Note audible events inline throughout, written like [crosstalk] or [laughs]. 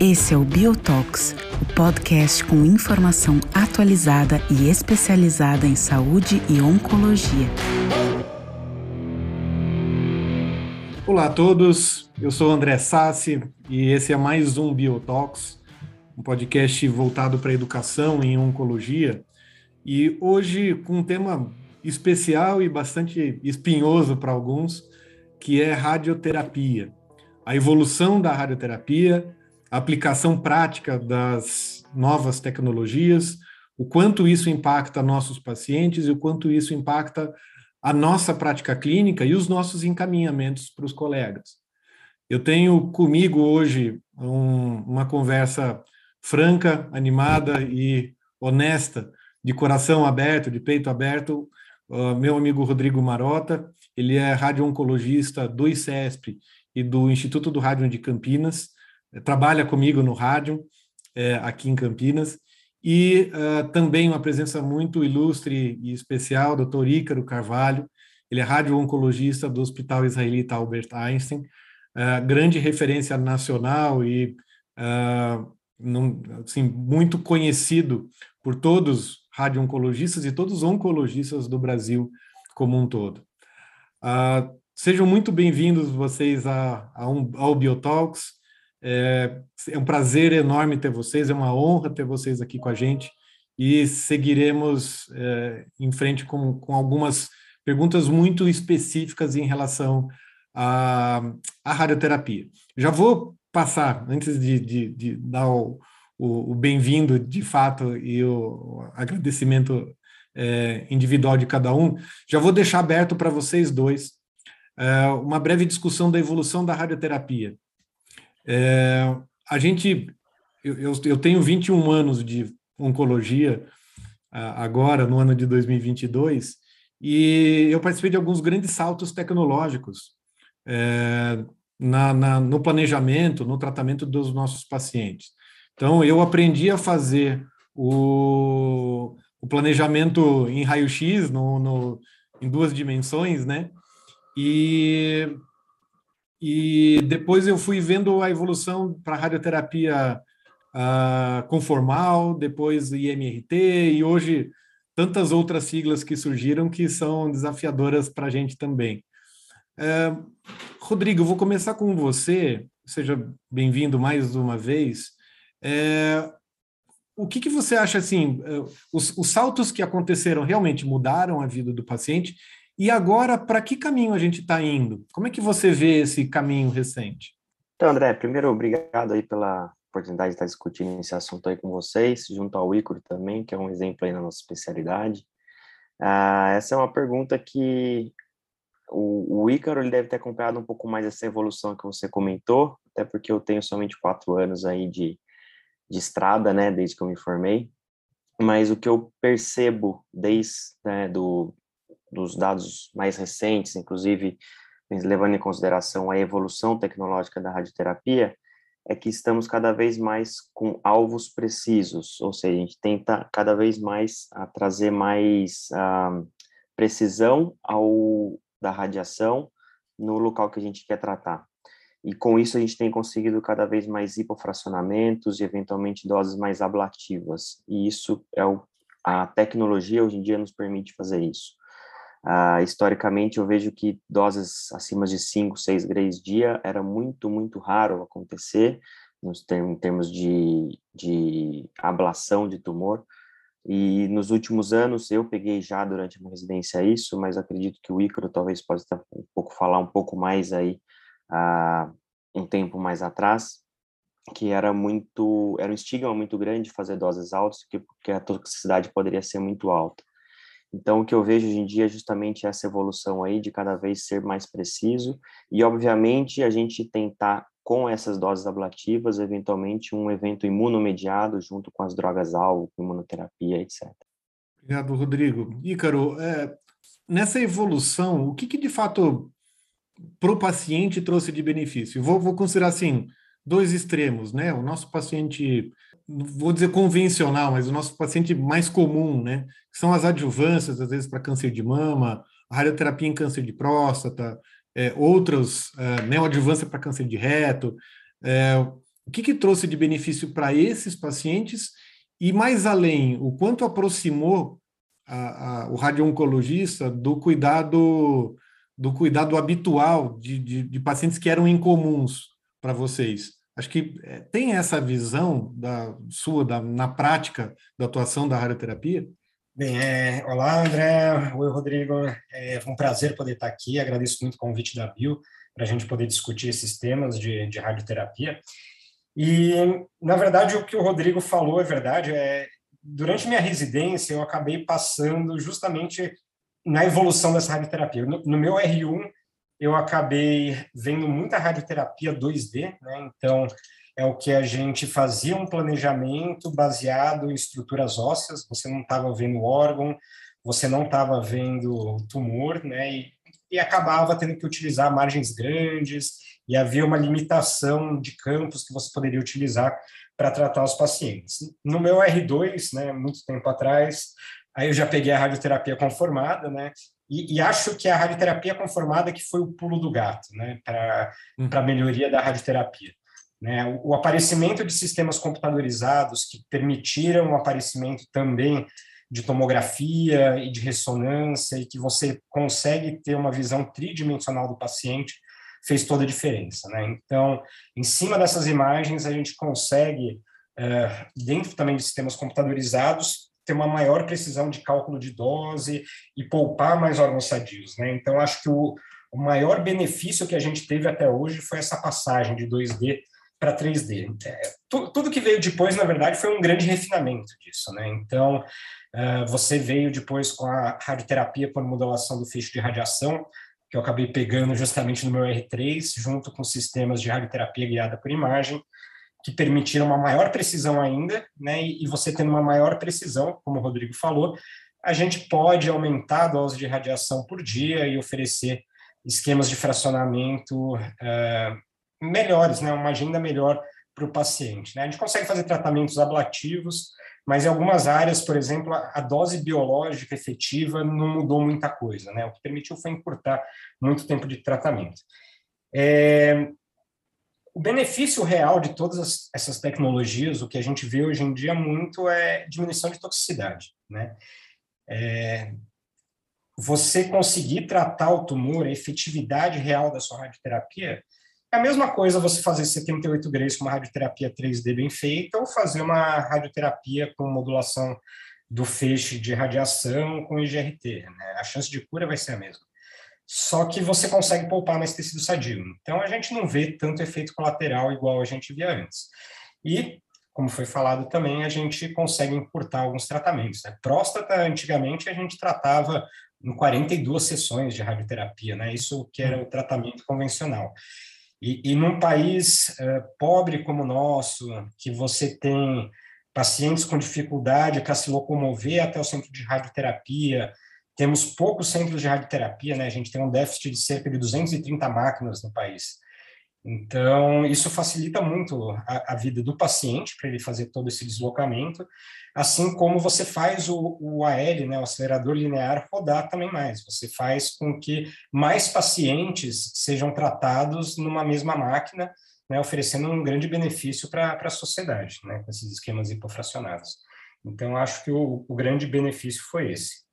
Esse é o Biotox, o podcast com informação atualizada e especializada em saúde e oncologia. Olá a todos, eu sou André Sassi e esse é mais um Biotox, um podcast voltado para educação em oncologia. E hoje com um tema especial e bastante espinhoso para alguns, que é radioterapia. A evolução da radioterapia, a aplicação prática das novas tecnologias, o quanto isso impacta nossos pacientes e o quanto isso impacta a nossa prática clínica e os nossos encaminhamentos para os colegas. Eu tenho comigo hoje um, uma conversa franca, animada e honesta, de coração aberto, de peito aberto, uh, meu amigo Rodrigo Marota, ele é radio-oncologista do ICESP e do Instituto do Rádio de Campinas, trabalha comigo no rádio, é, aqui em Campinas, e uh, também uma presença muito ilustre e especial, doutor Ícaro Carvalho, ele é radio-oncologista do Hospital Israelita Albert Einstein, uh, grande referência nacional e uh, num, assim, muito conhecido por todos radio-oncologistas e todos os oncologistas do Brasil como um todo. sejam muito bem-vindos vocês a, a um, ao Biotalks, é, é um prazer enorme ter vocês, é uma honra ter vocês aqui com a gente e seguiremos é, em frente com, com algumas perguntas muito específicas em relação à, à radioterapia. Já vou passar, antes de, de, de dar o, o, o bem-vindo de fato e o agradecimento é, individual de cada um, já vou deixar aberto para vocês dois é, uma breve discussão da evolução da radioterapia. É, a gente, eu, eu tenho 21 anos de oncologia agora, no ano de 2022, e eu participei de alguns grandes saltos tecnológicos é, na, na, no planejamento, no tratamento dos nossos pacientes. Então, eu aprendi a fazer o, o planejamento em raio-x, no, no, em duas dimensões, né? E e depois eu fui vendo a evolução para radioterapia uh, conformal, depois IMRT, e hoje tantas outras siglas que surgiram que são desafiadoras para a gente também. Uh, Rodrigo, vou começar com você, seja bem-vindo mais uma vez. Uh, o que, que você acha assim? Uh, os, os saltos que aconteceram realmente mudaram a vida do paciente e agora, para que caminho a gente está indo? Como é que você vê esse caminho recente? Então, André, primeiro, obrigado aí pela oportunidade de estar discutindo esse assunto aí com vocês, junto ao Ícaro também, que é um exemplo aí na nossa especialidade. Ah, essa é uma pergunta que o, o Ícaro ele deve ter acompanhado um pouco mais essa evolução que você comentou, até porque eu tenho somente quatro anos aí de, de estrada, né, desde que eu me formei. Mas o que eu percebo desde né, do dos dados mais recentes, inclusive levando em consideração a evolução tecnológica da radioterapia, é que estamos cada vez mais com alvos precisos, ou seja, a gente tenta cada vez mais a trazer mais ah, precisão ao da radiação no local que a gente quer tratar. E com isso a gente tem conseguido cada vez mais hipofracionamentos e eventualmente doses mais ablativas. E isso é o, a tecnologia hoje em dia nos permite fazer isso. Uh, historicamente, eu vejo que doses acima de 5, 6 grays dia era muito, muito raro acontecer, nos termos, em termos de, de ablação de tumor. E nos últimos anos, eu peguei já durante a minha residência isso, mas acredito que o Ícaro talvez possa um pouco falar um pouco mais aí, uh, um tempo mais atrás, que era muito, era um estigma muito grande fazer doses altas, porque a toxicidade poderia ser muito alta. Então, o que eu vejo hoje em dia é justamente essa evolução aí de cada vez ser mais preciso e, obviamente, a gente tentar, com essas doses ablativas, eventualmente um evento imunomediado junto com as drogas-alvo, imunoterapia, etc. Obrigado, Rodrigo. Ícaro, é, nessa evolução, o que, que de fato para o paciente trouxe de benefício? Vou, vou considerar assim, dois extremos, né? O nosso paciente vou dizer convencional, mas o nosso paciente mais comum, né? Que são as adjuvâncias, às vezes para câncer de mama, radioterapia em câncer de próstata, é, outros, é, neoadjuvância para câncer de reto. É, o que, que trouxe de benefício para esses pacientes e, mais além, o quanto aproximou a, a, o radio-oncologista do cuidado do cuidado habitual de, de, de pacientes que eram incomuns para vocês. Acho que é, tem essa visão da sua da, na prática da atuação da radioterapia? Bem, é, olá André, oi Rodrigo, é um prazer poder estar aqui, agradeço muito o convite da Bill para a gente poder discutir esses temas de, de radioterapia. E, na verdade, o que o Rodrigo falou é verdade, é, durante minha residência eu acabei passando justamente na evolução dessa radioterapia. No, no meu R1, eu acabei vendo muita radioterapia 2D, né? Então, é o que a gente fazia um planejamento baseado em estruturas ósseas, você não estava vendo órgão, você não estava vendo tumor, né? E, e acabava tendo que utilizar margens grandes, e havia uma limitação de campos que você poderia utilizar para tratar os pacientes. No meu R2, né, muito tempo atrás, Aí eu já peguei a radioterapia conformada, né? E, e, acho que é a radioterapia conformada que foi o pulo do gato, né? Para hum. a melhoria da radioterapia. Né? O, o, aparecimento de sistemas computadorizados que permitiram o aparecimento também de tomografia e de ressonância e que você consegue ter uma visão tridimensional do paciente fez toda a diferença, né? Então, em cima dessas imagens a gente consegue uh, dentro também de sistemas computadorizados ter uma maior precisão de cálculo de dose e poupar mais órgãos sadios. Né? Então, acho que o, o maior benefício que a gente teve até hoje foi essa passagem de 2D para 3D. É, tu, tudo que veio depois, na verdade, foi um grande refinamento disso. Né? Então, uh, você veio depois com a radioterapia por modulação do feixe de radiação, que eu acabei pegando justamente no meu R3, junto com sistemas de radioterapia guiada por imagem, que permitiram uma maior precisão ainda, né? E, e você tendo uma maior precisão, como o Rodrigo falou, a gente pode aumentar a dose de radiação por dia e oferecer esquemas de fracionamento uh, melhores, né? Uma agenda melhor para o paciente. Né? A gente consegue fazer tratamentos ablativos, mas em algumas áreas, por exemplo, a dose biológica efetiva não mudou muita coisa, né? O que permitiu foi encurtar muito tempo de tratamento. É, o benefício real de todas essas tecnologias, o que a gente vê hoje em dia muito é diminuição de toxicidade, né? É, você conseguir tratar o tumor, a efetividade real da sua radioterapia, é a mesma coisa você fazer 78 graus com uma radioterapia 3D bem feita ou fazer uma radioterapia com modulação do feixe de radiação com IGRT. Né? A chance de cura vai ser a mesma só que você consegue poupar mais tecido sadio. Então, a gente não vê tanto efeito colateral igual a gente via antes. E, como foi falado também, a gente consegue encurtar alguns tratamentos. Né? Próstata, antigamente, a gente tratava em 42 sessões de radioterapia, né? isso que era o tratamento convencional. E, e num país uh, pobre como o nosso, que você tem pacientes com dificuldade para se locomover até o centro de radioterapia, temos poucos centros de radioterapia, né? A gente tem um déficit de cerca de 230 máquinas no país. Então, isso facilita muito a, a vida do paciente para ele fazer todo esse deslocamento, assim como você faz o, o AL, né, o acelerador linear, rodar também mais. Você faz com que mais pacientes sejam tratados numa mesma máquina, né, oferecendo um grande benefício para a sociedade, né, com esses esquemas hipofracionados. Então, acho que o, o grande benefício foi esse.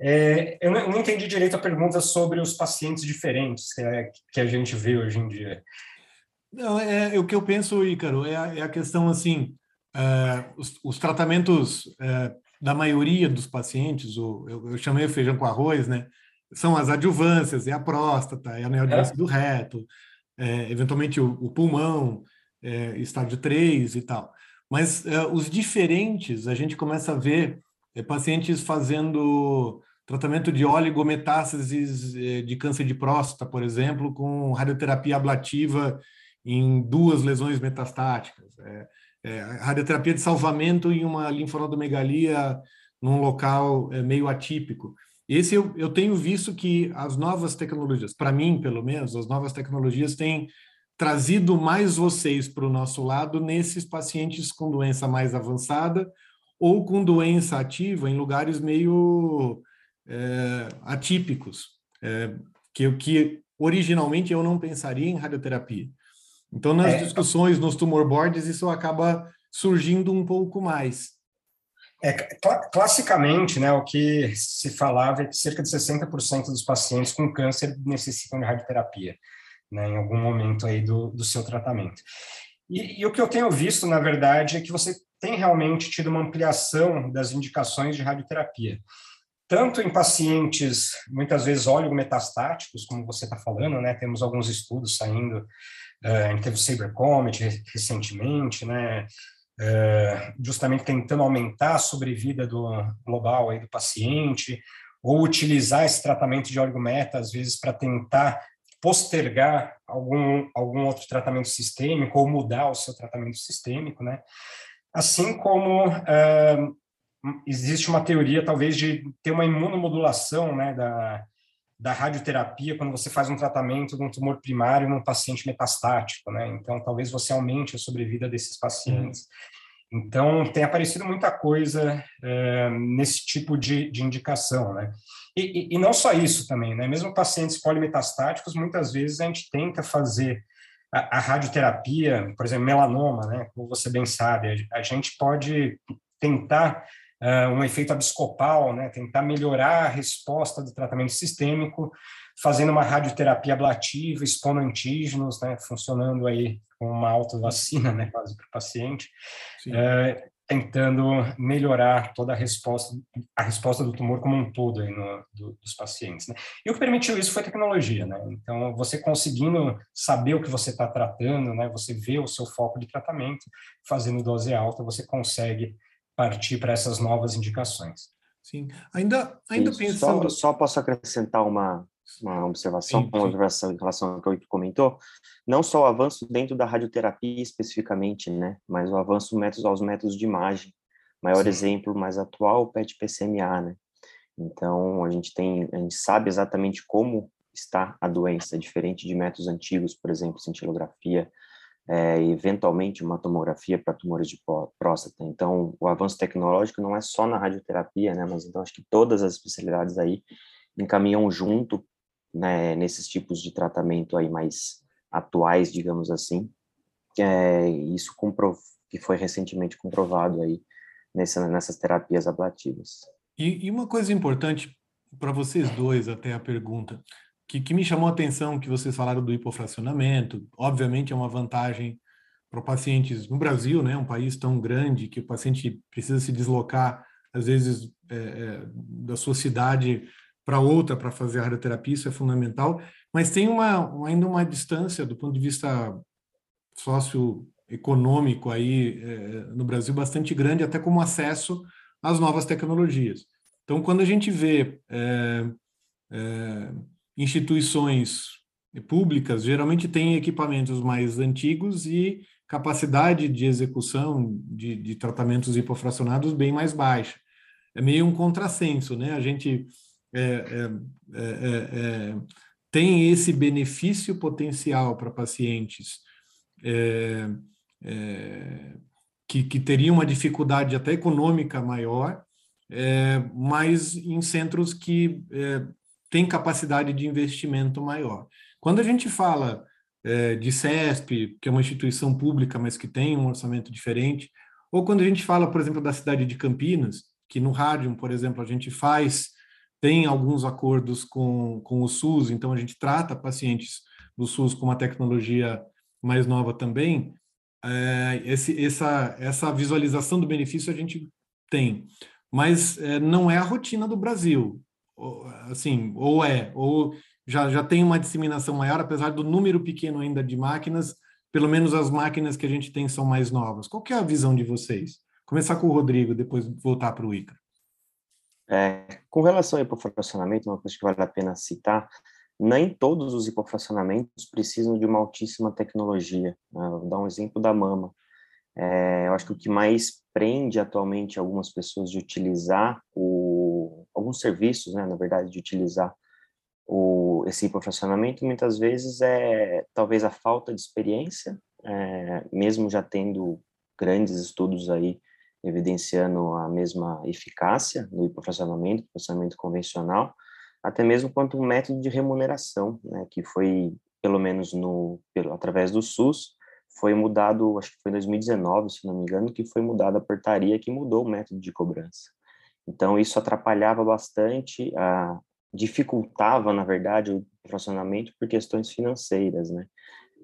É, eu não, entendi direito a pergunta sobre os pacientes diferentes que, é, que a gente vê hoje em dia. Não, é, é o que eu penso, Ícaro, é a, é a questão assim, é, os, os, tratamentos é, da maioria dos pacientes, o, eu, eu, chamei o feijão com arroz, né? São as adjuvâncias, é a próstata, é a neoadjuvância do reto, eventualmente o, o pulmão, estágio 3 e tal. Mas os diferentes, a gente começa a ver pacientes fazendo tratamento de oligometástases eh, de câncer de próstata, por exemplo, com radioterapia ablativa em duas lesões metastáticas. É, é, radioterapia de salvamento em uma linfonodomegalia num local é, meio atípico. Esse eu, eu tenho visto que as novas tecnologias, para mim pelo menos, as novas tecnologias têm trazido mais vocês para o nosso lado nesses pacientes com doença mais avançada ou com doença ativa em lugares meio é, atípicos, é, que, que originalmente eu não pensaria em radioterapia. Então, nas é, discussões, nos tumor boards, isso acaba surgindo um pouco mais. É, classicamente, né, o que se falava é que cerca de 60% dos pacientes com câncer necessitam de radioterapia, né, em algum momento aí do, do seu tratamento. E, e, o que eu tenho visto, na verdade, é que você tem realmente tido uma ampliação das indicações de radioterapia tanto em pacientes, muitas vezes oligometastáticos, como você está falando, né? Temos alguns estudos saindo, uh, teve o Saber Comet recentemente, né? Uh, justamente tentando aumentar a sobrevida do global aí do paciente, ou utilizar esse tratamento de oligometa, às vezes, para tentar postergar algum, algum outro tratamento sistêmico ou mudar o seu tratamento sistêmico, né? Assim como uh, existe uma teoria, talvez, de ter uma imunomodulação né, da, da radioterapia quando você faz um tratamento de um tumor primário num paciente metastático, né? Então, talvez você aumente a sobrevida desses pacientes. Então, tem aparecido muita coisa é, nesse tipo de, de indicação, né? E, e, e, não só isso também, né? Mesmo pacientes polimetastáticos, muitas vezes a gente tenta fazer a, a radioterapia, por exemplo, melanoma, né? Como você bem sabe, a, a gente pode tentar uh, um efeito abscopal, né, tentar melhorar a resposta do tratamento sistêmico, fazendo uma radioterapia ablativa, expondo antígenos, né, funcionando aí com uma autovacina, né, quase para o paciente, uh, tentando melhorar toda a resposta, a resposta do tumor como um todo aí no, do, dos pacientes. Né? E o que permitiu isso foi a tecnologia, né? Então, você conseguindo saber o que você está tratando, né? Você vê o seu foco de tratamento, fazendo dose alta, você consegue partir para essas novas indicações. Sim, ainda, ainda Isso, pensando... Só, só, posso acrescentar uma, uma observação, sim, sim. uma observação em relação ao que o comentou, não só o avanço dentro da radioterapia especificamente, né, mas o avanço métodos, aos métodos de imagem. Maior sim. exemplo mais atual, o PET-PCMA, né? Então, a gente tem, a gente sabe exatamente como está a doença, diferente de métodos antigos, por exemplo, cintilografia, é, eventualmente uma tomografia para tumores de próstata. Então, o avanço tecnológico não é só na radioterapia, né, mas então acho que todas as especialidades aí encaminham junto né, nesses tipos de tratamento aí mais atuais, digamos assim. É, isso comprov que foi recentemente comprovado aí nessa, nessas terapias ablativas. E, e uma coisa importante para vocês dois, até a pergunta que, que me chamou a atenção que vocês falaram do hipofracionamento. Obviamente é uma vantagem para pacientes no Brasil, né, um país tão grande que o paciente precisa se deslocar às vezes é, é, da sua cidade para outra para fazer a radioterapia, isso é fundamental. Mas tem uma ainda uma distância do ponto de vista socioeconômico aí é, no Brasil bastante grande, até como acesso às novas tecnologias. Então, quando a gente vê é, é, instituições públicas geralmente têm equipamentos mais antigos e capacidade de execução de, de tratamentos hipofracionados bem mais baixa. É meio um contrassenso, né? A gente é, é, é, é, é tem esse benefício potencial para pacientes que, que teriam uma dificuldade até econômica maior, mas em centros que tem capacidade de investimento maior. Quando a gente fala de CESP, que é uma instituição pública, mas que tem um orçamento diferente, ou quando a gente fala, por exemplo, da cidade de Campinas, que no rádio, por exemplo, a gente faz, tem alguns acordos com, com o SUS, então a gente trata pacientes do SUS com uma tecnologia mais nova também, é, esse, essa, essa visualização do benefício a gente tem. Mas é, não é a rotina do Brasil assim, ou é, ou já, já tem uma disseminação maior, apesar do número pequeno ainda de máquinas, pelo menos as máquinas que a gente tem são mais novas. Qual é a visão de vocês? Começar com o Rodrigo, depois voltar para o Ica. É, com relação ao hipofracionamento, uma coisa que vale a pena citar, nem todos os hipofracionamentos precisam de uma altíssima tecnologia. Né? Vou dar um exemplo da mama. É, eu acho que o que mais prende atualmente algumas pessoas de utilizar o, alguns serviços, né, na verdade, de utilizar o, esse hipofracionamento, muitas vezes é talvez a falta de experiência, é, mesmo já tendo grandes estudos aí evidenciando a mesma eficácia no hipofracionamento, processamento convencional, até mesmo quanto um método de remuneração, né, que foi, pelo menos no, pelo, através do SUS, foi mudado, acho que foi em 2019, se não me engano, que foi mudada a portaria que mudou o método de cobrança. Então, isso atrapalhava bastante, a, dificultava, na verdade, o funcionamento por questões financeiras, né?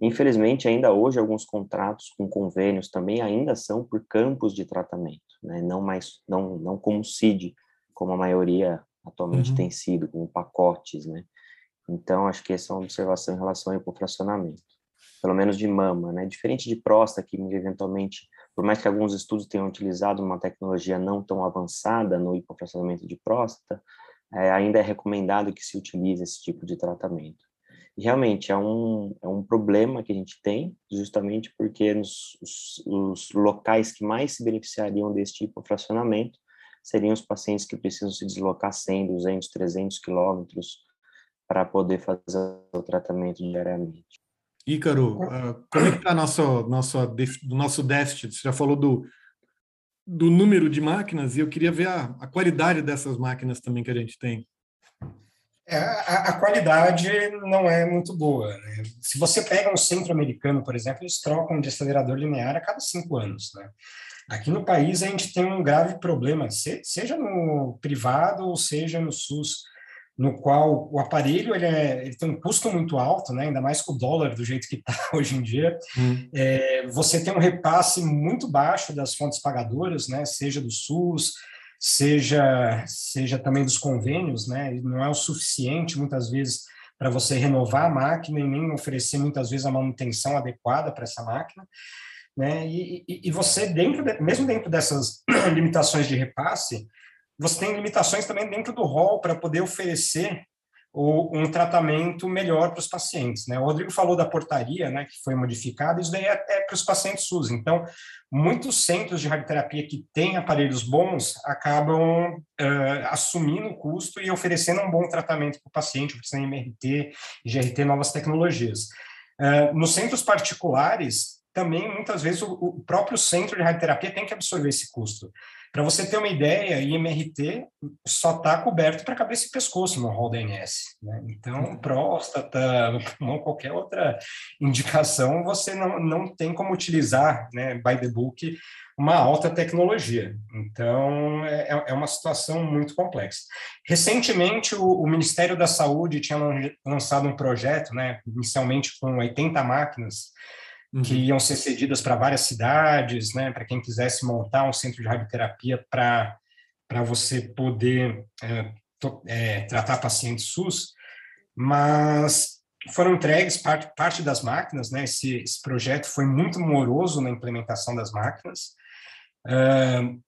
Infelizmente, ainda hoje, alguns contratos com convênios também ainda são por campos de tratamento, né? não mais, não, não como CID, como a maioria atualmente uhum. tem sido, com pacotes, né? Então, acho que essa é uma observação em relação ao hipofracionamento, pelo menos de mama, né? Diferente de próstata, que eventualmente, por mais que alguns estudos tenham utilizado uma tecnologia não tão avançada no hipofracionamento de próstata, é, ainda é recomendado que se utilize esse tipo de tratamento. E realmente é um, é um problema que a gente tem, justamente porque nos, os, os locais que mais se beneficiariam desse tipo de fracionamento seriam os pacientes que precisam se deslocar 100, 200, 300 quilômetros para poder fazer o tratamento diariamente. Ícaro, uh, como é que está nosso, nosso, nosso déficit? Você já falou do, do número de máquinas e eu queria ver a, a qualidade dessas máquinas também que a gente tem. É, a, a, qualidade não é muito boa. Né? Se você pega um centro americano, por exemplo, eles trocam de acelerador linear a cada cinco anos. Né? Aqui no país a gente tem um grave problema, seja no privado ou seja no SUS, no qual o aparelho ele, é, ele tem um custo muito alto, né? ainda mais com o dólar do jeito que está [laughs] hoje em dia. Hum. É, você tem um repasse muito baixo das fontes pagadoras, né? seja do SUS, seja, seja também dos convênios, né? não é o suficiente muitas vezes para você renovar a máquina e nem oferecer muitas vezes a manutenção adequada para essa máquina. Né? E, e, e você, dentro de, mesmo dentro dessas [clears throat] limitações de repasse, você tem limitações também dentro do rol para poder oferecer um tratamento melhor para os pacientes. Né? O Rodrigo falou da portaria, né, que foi modificada, isso daí é, é para os pacientes SUS. Então, muitos centros de radioterapia que têm aparelhos bons acabam uh, assumindo o custo e oferecendo um bom tratamento para o paciente, oferecendo MRT, GRT, novas tecnologias. Uh, nos centros particulares, também muitas vezes o, o próprio centro de radioterapia tem que absorver esse custo. Para você ter uma ideia, IMRT só está coberto para cabeça e pescoço no rol da. Né? Então, próstata, pulmão, qualquer outra indicação, você não, não tem como utilizar, né, by the book, uma alta tecnologia. Então, é, é uma situação muito complexa. Recentemente, o, o, Ministério da Saúde tinha lançado um projeto, né, inicialmente com 80 máquinas, uhum. que iam ser cedidas para várias cidades, né, para quem quisesse montar um centro de radioterapia para você poder é, to, é, tratar pacientes SUS, mas foram entregues parte, parte das máquinas, né, esse, esse projeto foi muito moroso na implementação das máquinas, uh,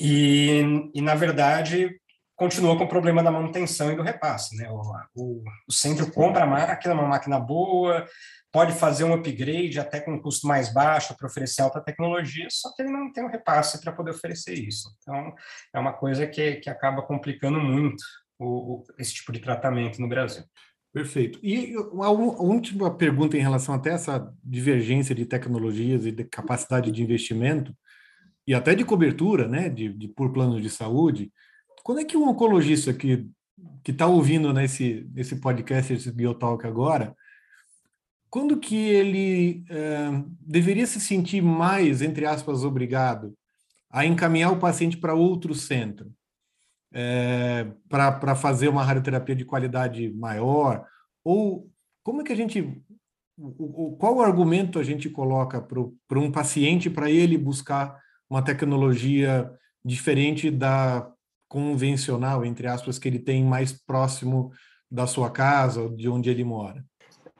e, e, na verdade, continua com o problema da manutenção e do repasse. Né? O, o, o centro compra a máquina, uma máquina boa, pode fazer um upgrade até com um custo mais baixo para oferecer alta tecnologia, só que ele não tem o um repasse para poder oferecer isso. Então, é uma coisa que, que acaba complicando muito o, esse tipo de tratamento no Brasil. Perfeito. E uma última pergunta em relação até essa divergência de tecnologias e de capacidade de investimento e até de cobertura, né, de, de por planos de saúde. Quando é que um oncologista que que está ouvindo nesse nesse podcast, esse Biotalk agora, quando que ele uh, deveria se sentir mais, entre aspas, obrigado a encaminhar o paciente para outro centro, é, para fazer uma radioterapia de qualidade maior? Ou como é que a gente. O, o, qual argumento a gente coloca para um paciente para ele buscar uma tecnologia diferente da convencional, entre aspas, que ele tem mais próximo da sua casa, de onde ele mora?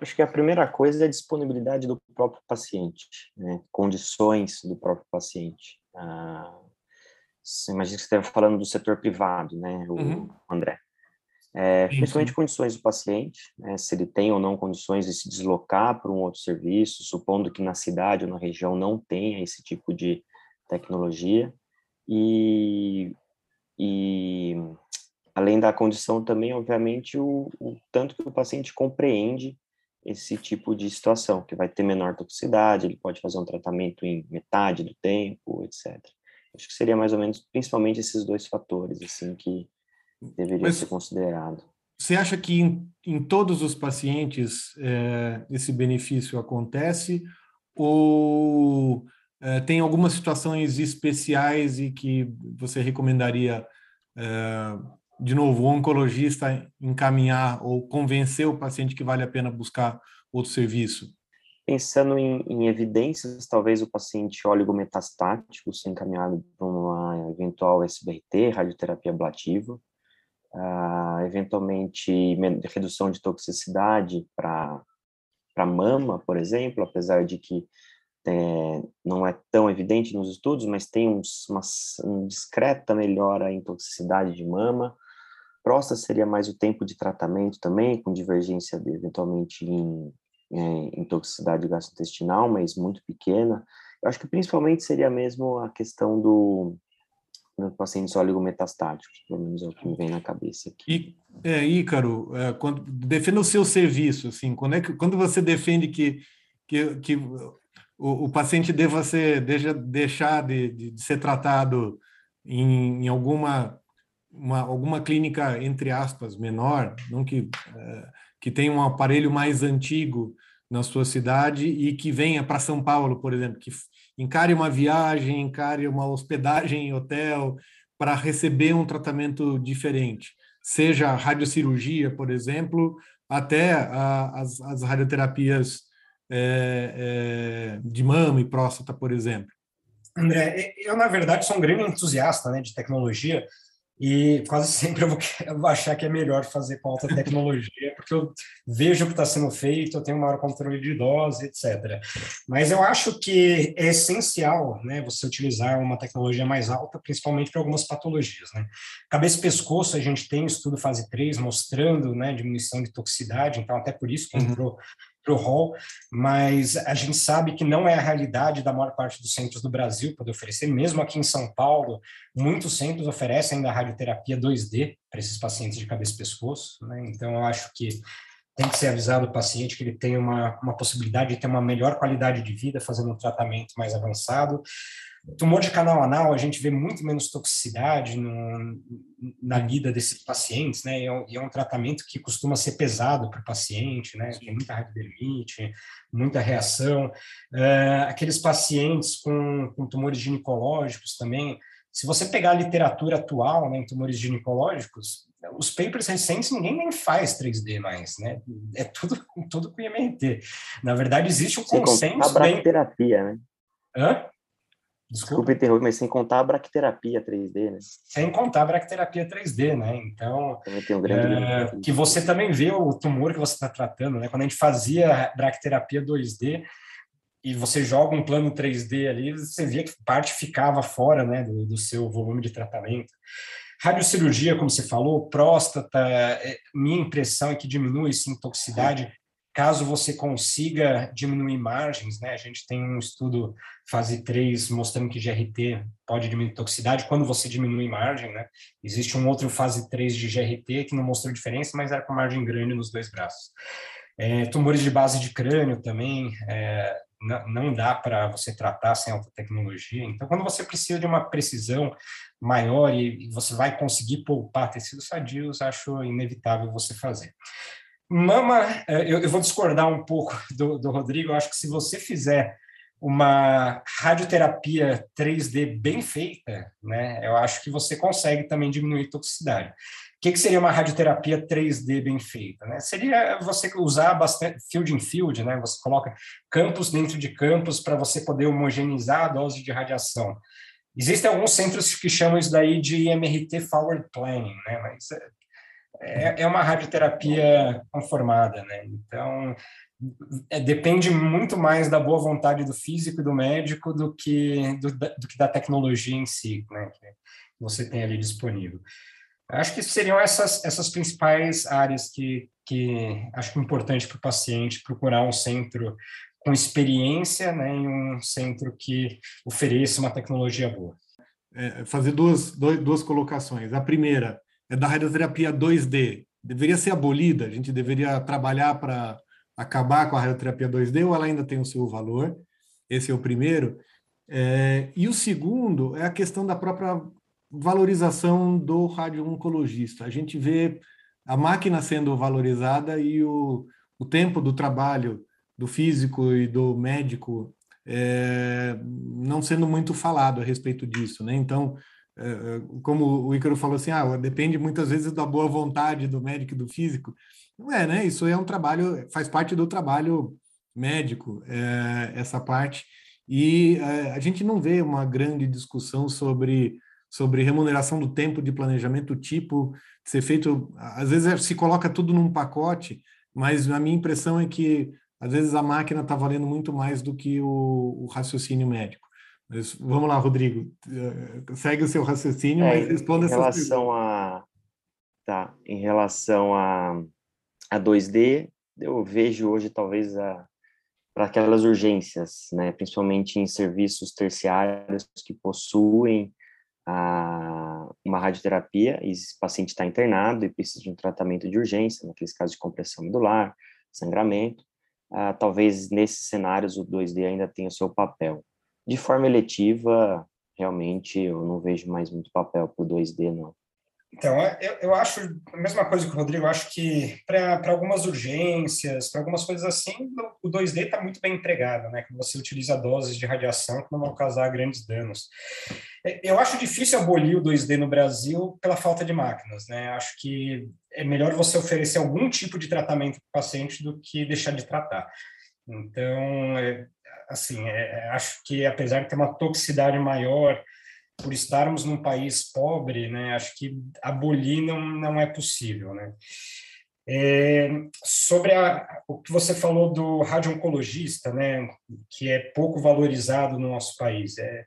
Acho que a primeira coisa é a disponibilidade do próprio paciente, né? condições do próprio paciente. Ah, imagina que você está falando do setor privado, né, o uhum. André. É, principalmente condições do paciente, né, se ele tem ou não condições de se deslocar para um outro serviço, supondo que na cidade ou na região não tenha esse tipo de tecnologia, e, e além da condição também, obviamente, o, o tanto que o paciente compreende esse tipo de situação, que vai ter menor toxicidade, ele pode fazer um tratamento em metade do tempo, etc. Acho que seria mais ou menos, principalmente esses dois fatores, assim, que deveria Mas ser considerado. Você acha que em, em todos os pacientes é, esse benefício acontece ou é, tem algumas situações especiais e que você recomendaria, é, de novo, o oncologista encaminhar ou convencer o paciente que vale a pena buscar outro serviço? Pensando em, em evidências, talvez o paciente oligometastático ser encaminhado para uma eventual SBRT, radioterapia ablativa, uh, eventualmente redução de toxicidade para mama, por exemplo, apesar de que é, não é tão evidente nos estudos, mas tem uns, uma, discreta melhora em toxicidade de mama. Próstata seria mais o tempo de tratamento também, com divergência de, eventualmente em, em, em toxicidade gastrointestinal, mas muito pequena. Eu acho que principalmente seria mesmo a questão do, no pacientes oligometastáticos, pelo menos é o que me vem na cabeça aqui. E, é, Ícaro, é, quando, defenda o seu serviço, assim, quando, é que, quando você defende que, que, que o, o paciente deva ser, deixa, deixar de, de, de, ser tratado em, em alguma, uma, alguma clínica, entre aspas, menor, não que, é, que tenha um aparelho mais antigo na sua cidade e que venha para São Paulo, por exemplo, que encare uma viagem, encare uma hospedagem em hotel para receber um tratamento diferente, seja radiocirurgia, por exemplo, até a, as, as, radioterapias é, é, de mama e próstata, por exemplo. André, eu na verdade sou um grande entusiasta né, de tecnologia e quase [laughs] sempre eu vou, eu vou, achar que é melhor fazer com alta tecnologia, [laughs] porque eu vejo o que está sendo feito, eu tenho maior controle de dose, etc. Mas eu acho que é essencial né, você utilizar uma tecnologia mais alta, principalmente para algumas patologias. Né? Cabeça e pescoço, a gente tem estudo fase 3 mostrando né, diminuição de toxicidade, então até por isso que uhum. entrou para o rol, mas a gente sabe que não é a realidade da maior parte dos centros do Brasil poder oferecer, mesmo aqui em São Paulo, muitos centros oferecem ainda radioterapia 2D para esses pacientes de cabeça e pescoço, né? então eu acho que tem que ser avisado o paciente que ele tem uma, uma possibilidade de ter uma melhor qualidade de vida fazendo um tratamento mais avançado, Tumor de canal anal, a gente vê muito menos toxicidade no, na lida desses pacientes, né? E é, um, é, um, tratamento que costuma ser pesado para o paciente, né? Tem muita radiodermite, muita reação. Uh, aqueles pacientes com, com tumores ginecológicos também, se você pegar a literatura atual né, em tumores ginecológicos, os papers recentes ninguém nem faz 3D mais, né? É tudo, [laughs] tudo com IMRT. Na verdade, existe um consenso. A bracterapia, né? Hã? Desculpa interromper, mas sem contar a bracterapia 3D, né? Sem contar a bracterapia 3D, né? Então, um grande é, que você também vê o tumor que você está tratando, né? Quando a gente fazia bracterapia 2D e você joga um plano 3D ali, você via que parte ficava fora, né, do, do seu volume de tratamento. Radiocirurgia, como você falou, próstata, é, minha impressão é que diminui sim toxicidade Caso você consiga diminuir margens, né, a gente tem um estudo fase 3 mostrando que GRT pode diminuir toxicidade quando você diminui margem, né? Existe um outro fase 3 de GRT que não mostrou diferença, mas era com margem grande nos dois braços. É, tumores de base de crânio também, é, não dá para você tratar sem alta tecnologia. Então, quando você precisa de uma precisão maior e você vai conseguir poupar tecidos sadios, acho inevitável você fazer. Mama, é, eu, eu vou discordar um pouco [laughs] do, do Rodrigo. Eu acho que se você fizer uma radioterapia 3D bem feita, né, eu acho que você consegue também diminuir toxicidade. O que, que seria uma radioterapia 3D bem feita? Né? Seria você usar bastante field in field, né? Você coloca campos dentro de campos para você poder homogeneizar a dose de radiação. Existem alguns centros que chamam isso daí de MRT Forward Planning, né? Mas é, é, é uma radioterapia conformada, né? Então, é, depende muito mais da boa vontade do físico e do médico do que, do, do que da tecnologia em si, né? Que você tem ali disponível. Acho que seriam essas, essas principais áreas que, que acho que é importante para o paciente procurar um centro com experiência né, em um centro que ofereça uma tecnologia boa. É, fazer duas, duas colocações. A primeira, é da radioterapia 2D. Deveria ser abolida? A gente deveria trabalhar para acabar com a radioterapia 2D ou ela ainda tem o seu valor? Esse é o primeiro. É, e o segundo é a questão da própria valorização do radio-oncologista. A gente vê a máquina sendo valorizada e o, o tempo do trabalho do físico e do médico é, não sendo muito falado a respeito disso, né? Então, é, é como o Ícaro falou assim, ah, depende muitas vezes da boa vontade do médico e do físico. Não é, né? Isso é um trabalho, faz parte do trabalho médico, é, essa parte. E é, a gente não vê uma grande discussão sobre sobre remuneração do tempo de planejamento, tipo ser feito. Às vezes se coloca tudo num pacote, mas a minha impressão é que às vezes a máquina está valendo muito mais do que o, o raciocínio médico. Mas, vamos lá, Rodrigo, eh, segue o seu raciocínio, é, mas responda em relação a tá, em relação a a 2D, eu vejo hoje talvez a para aquelas urgências, né, principalmente em serviços terciários que possuem a, uma radioterapia e esse paciente está internado e precisa de um tratamento de urgência, naqueles casos de compressão medular, sangramento, ah, talvez nesses cenários o 2D ainda tenha o seu papel. De forma eletiva, realmente eu não vejo mais muito papel para o 2D, não. Então, eu, eu acho a mesma coisa que o Rodrigo, eu acho que para algumas urgências, para algumas coisas assim, o 2D está muito bem empregado, né? Que você utiliza doses de radiação que não vão causar grandes danos. É, eu acho difícil abolir o 2D no Brasil pela falta de máquinas, né? Acho que é melhor você oferecer algum tipo de tratamento para o paciente do que deixar de tratar. Então, é, assim, é, acho que apesar de ter uma toxicidade maior, por estarmos num país pobre, né, acho que abolir não, não é possível, né. É, sobre a, o que você falou do radio-oncologista, né, que é pouco valorizado no nosso país, é,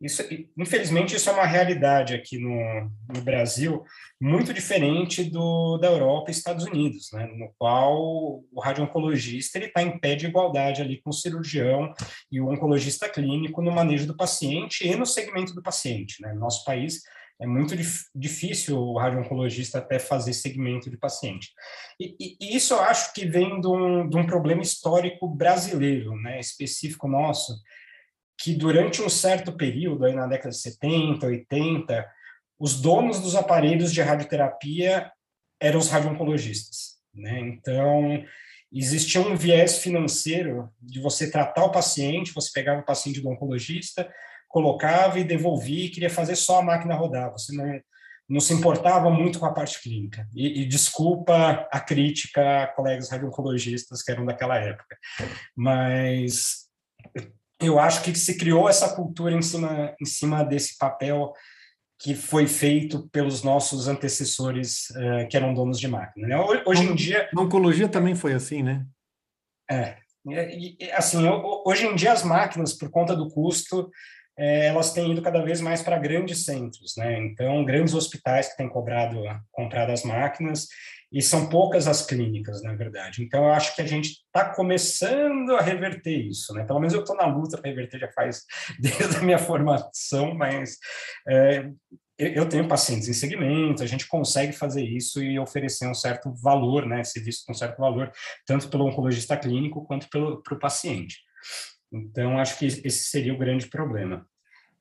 isso, infelizmente, isso é uma realidade aqui no, no Brasil, muito diferente do da Europa e Estados Unidos, né, no qual o radio-oncologista está em pé de igualdade ali com o cirurgião e o oncologista clínico no manejo do paciente e no segmento do paciente. Né? No nosso país, é muito dif difícil o radio-oncologista até fazer segmento de paciente. E, e, e, isso eu acho que vem de um, de um problema histórico brasileiro, né, específico nosso, que durante um certo período, aí na década de 70, 80, os donos dos aparelhos de radioterapia eram os radio-oncologistas. Né? Então, existia um viés financeiro de você tratar o paciente, você pegava o paciente do oncologista, colocava e devolvia e queria fazer só a máquina rodar. Você não, não se importava muito com a parte clínica. E, e desculpa a crítica a colegas radio-oncologistas que eram daquela época. Mas eu acho que se criou essa cultura em cima, em cima desse papel que foi feito pelos nossos antecessores uh, que eram donos de máquina. Né? Hoje em dia... A oncologia também foi assim, né? É. E, assim, hoje em dia as máquinas, por conta do custo, é, elas têm ido cada vez mais para grandes centros, né? Então, grandes hospitais que têm cobrado, comprado as máquinas e são poucas as clínicas, na verdade. Então, eu acho que a gente está começando a reverter isso, né? Pelo menos eu estou na luta para reverter já faz [laughs] desde a minha formação, mas é, eu tenho pacientes em segmento, a gente consegue fazer isso e oferecer um certo valor, né? Serviço com certo valor, tanto pelo oncologista clínico quanto pelo o paciente. Então, acho que esse seria o grande problema.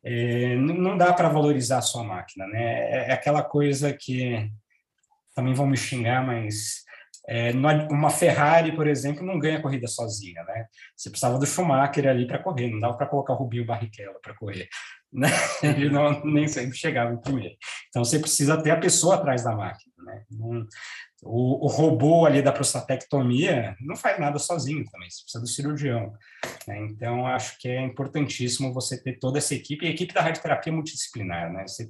É, não dá para valorizar a sua máquina, né? É, é aquela coisa que também vão me xingar, mas é, uma Ferrari, por exemplo, não ganha corrida sozinha, né? Você precisava do Schumacher ali para correr, não dava para colocar o Rubinho Barrichello para correr, né? [laughs] Ele não, nem sempre chegava em primeiro. Então você precisa ter a pessoa atrás da máquina, né? Não, o, o, robô ali da prostatectomia não faz nada sozinho também, você precisa do cirurgião. Né? Então, acho que é importantíssimo você ter toda essa equipe, e a equipe da radioterapia é multidisciplinar, né? Você